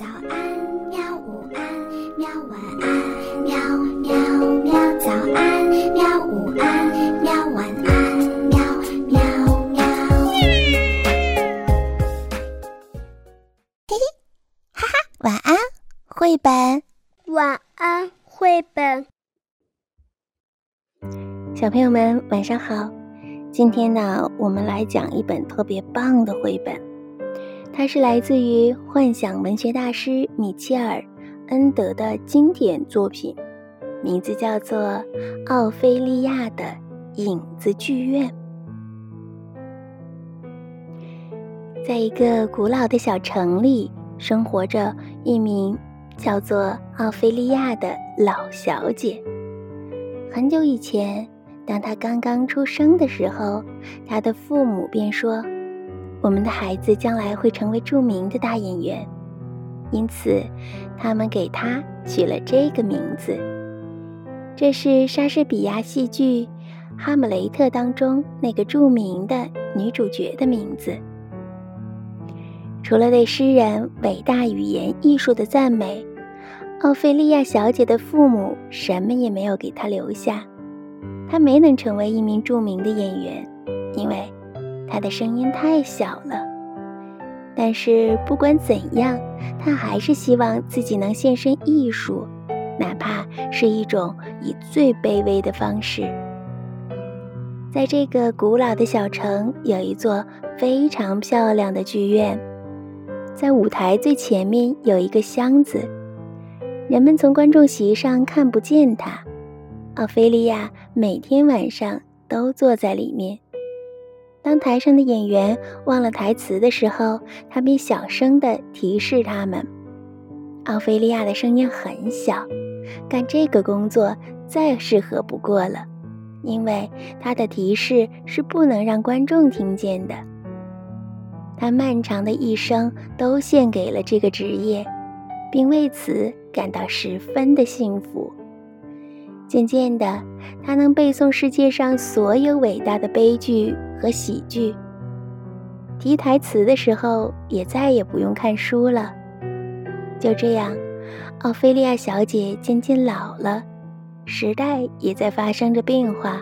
早安，喵！午安，喵！晚安，喵喵喵！早安，喵！午安，喵！晚安，喵喵喵！嘿嘿，哈哈，晚安，绘本。晚安，绘本。小朋友们，晚上好！今天呢，我们来讲一本特别棒的绘本。它是来自于幻想文学大师米切尔·恩德的经典作品，名字叫做《奥菲利亚的影子剧院》。在一个古老的小城里，生活着一名叫做奥菲利亚的老小姐。很久以前，当她刚刚出生的时候，她的父母便说。我们的孩子将来会成为著名的大演员，因此，他们给他取了这个名字。这是莎士比亚戏剧《哈姆雷特》当中那个著名的女主角的名字。除了对诗人伟大语言艺术的赞美，奥菲利亚小姐的父母什么也没有给她留下。她没能成为一名著名的演员，因为。他的声音太小了，但是不管怎样，他还是希望自己能献身艺术，哪怕是一种以最卑微的方式。在这个古老的小城，有一座非常漂亮的剧院，在舞台最前面有一个箱子，人们从观众席上看不见他。奥菲利亚每天晚上都坐在里面。当台上的演员忘了台词的时候，他便小声地提示他们。奥菲利亚的声音很小，干这个工作再适合不过了，因为他的提示是不能让观众听见的。她漫长的一生都献给了这个职业，并为此感到十分的幸福。渐渐的，她能背诵世界上所有伟大的悲剧。和喜剧，提台词的时候也再也不用看书了。就这样，奥菲利亚小姐渐渐老了，时代也在发生着变化。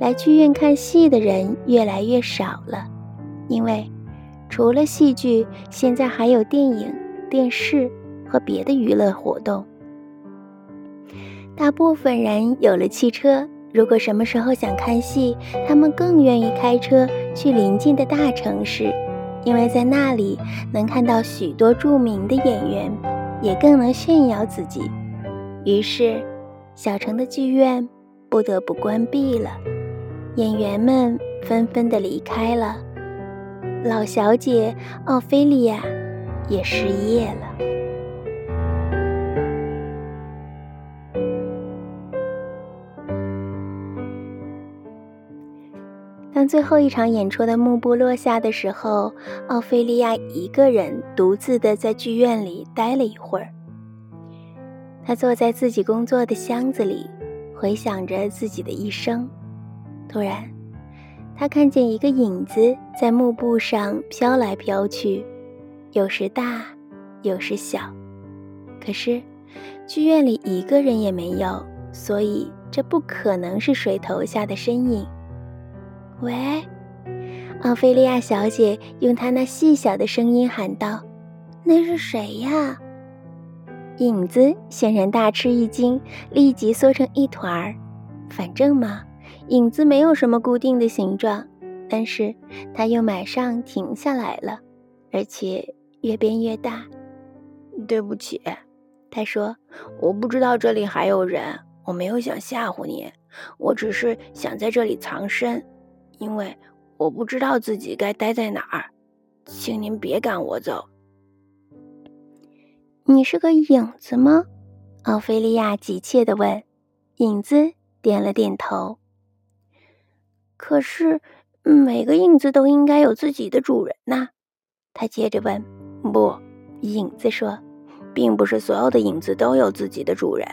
来剧院看戏的人越来越少了，因为除了戏剧，现在还有电影、电视和别的娱乐活动。大部分人有了汽车。如果什么时候想看戏，他们更愿意开车去邻近的大城市，因为在那里能看到许多著名的演员，也更能炫耀自己。于是，小城的剧院不得不关闭了，演员们纷纷的离开了，老小姐奥菲利亚也失业了。最后一场演出的幕布落下的时候，奥菲利亚一个人独自的在剧院里待了一会儿。他坐在自己工作的箱子里，回想着自己的一生。突然，他看见一个影子在幕布上飘来飘去，有时大，有时小。可是，剧院里一个人也没有，所以这不可能是水投下的身影。喂，奥菲利亚小姐用她那细小的声音喊道：“那是谁呀？”影子显然大吃一惊，立即缩成一团儿。反正嘛，影子没有什么固定的形状。但是它又马上停下来了，而且越变越大。对不起，他说：“我不知道这里还有人，我没有想吓唬你，我只是想在这里藏身。”因为我不知道自己该待在哪儿，请您别赶我走。你是个影子吗？奥菲利亚急切地问。影子点了点头。可是每个影子都应该有自己的主人呐。他接着问。不，影子说，并不是所有的影子都有自己的主人。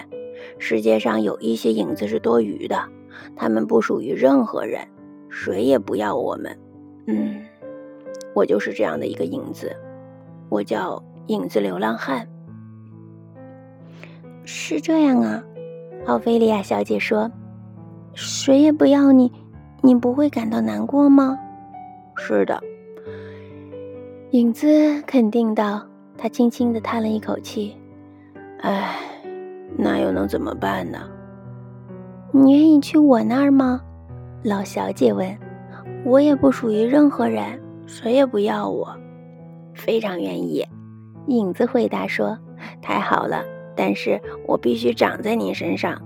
世界上有一些影子是多余的，它们不属于任何人。谁也不要我们，嗯，我就是这样的一个影子，我叫影子流浪汉。是这样啊，奥菲利亚小姐说：“谁也不要你，你不会感到难过吗？”是的，影子肯定道。他轻轻地叹了一口气：“唉，那又能怎么办呢？”你愿意去我那儿吗？老小姐问。“我也不属于任何人，谁也不要我。”非常愿意，影子回答说：“太好了，但是我必须长在您身上，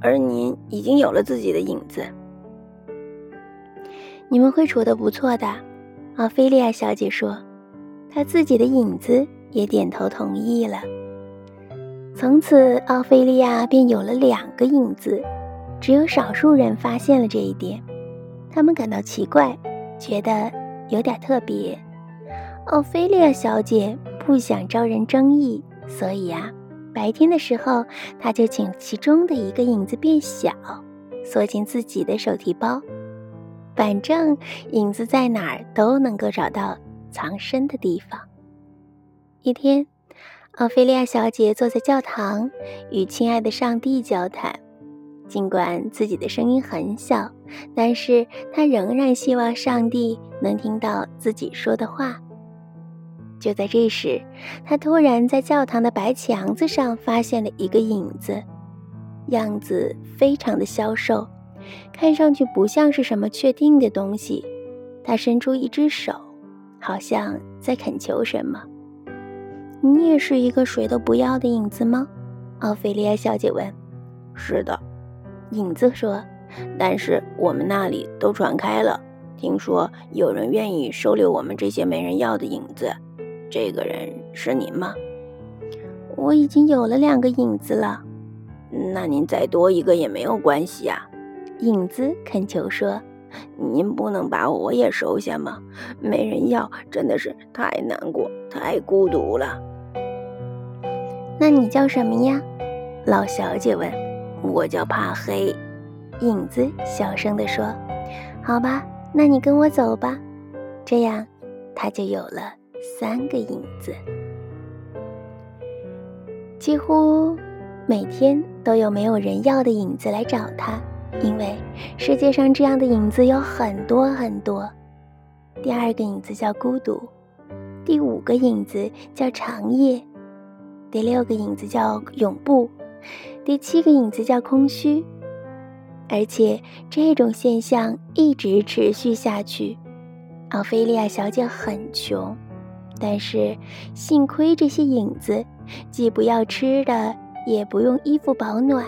而您已经有了自己的影子。你们会处得不错的。”奥菲利亚小姐说：“她自己的影子。”也点头同意了。从此，奥菲利亚便有了两个影子，只有少数人发现了这一点，他们感到奇怪，觉得有点特别。奥菲利亚小姐不想招人争议，所以啊，白天的时候，她就请其中的一个影子变小，缩进自己的手提包，反正影子在哪儿都能够找到藏身的地方。一天，奥菲利亚小姐坐在教堂，与亲爱的上帝交谈。尽管自己的声音很小，但是他仍然希望上帝能听到自己说的话。就在这时，他突然在教堂的白墙子上发现了一个影子，样子非常的消瘦，看上去不像是什么确定的东西。他伸出一只手，好像在恳求什么。你也是一个谁都不要的影子吗？奥菲利亚小姐问。是的，影子说。但是我们那里都传开了，听说有人愿意收留我们这些没人要的影子。这个人是您吗？我已经有了两个影子了。那您再多一个也没有关系啊。影子恳求说：“您不能把我也收下吗？没人要，真的是太难过，太孤独了。”那你叫什么呀？老小姐问。我叫怕黑。影子小声地说。好吧，那你跟我走吧。这样，他就有了三个影子。几乎每天都有没有人要的影子来找他，因为世界上这样的影子有很多很多。第二个影子叫孤独，第五个影子叫长夜。第六个影子叫永不，第七个影子叫空虚，而且这种现象一直持续下去。奥菲利亚小姐很穷，但是幸亏这些影子既不要吃的，也不用衣服保暖。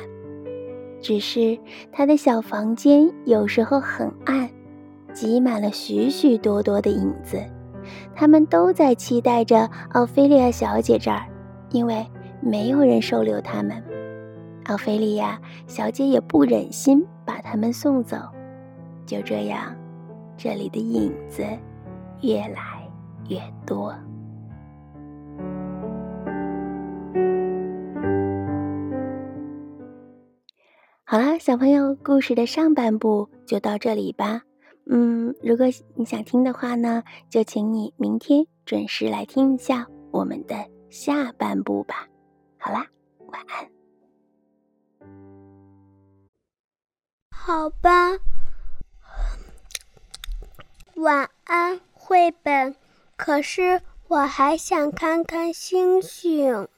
只是她的小房间有时候很暗，挤满了许许多多的影子，他们都在期待着奥菲利亚小姐这儿。因为没有人收留他们，奥菲利亚小姐也不忍心把他们送走。就这样，这里的影子越来越多。好啦，小朋友，故事的上半部就到这里吧。嗯，如果你想听的话呢，就请你明天准时来听一下我们的。下半部吧，好啦，晚安。好吧，晚安，绘本。可是我还想看看星星。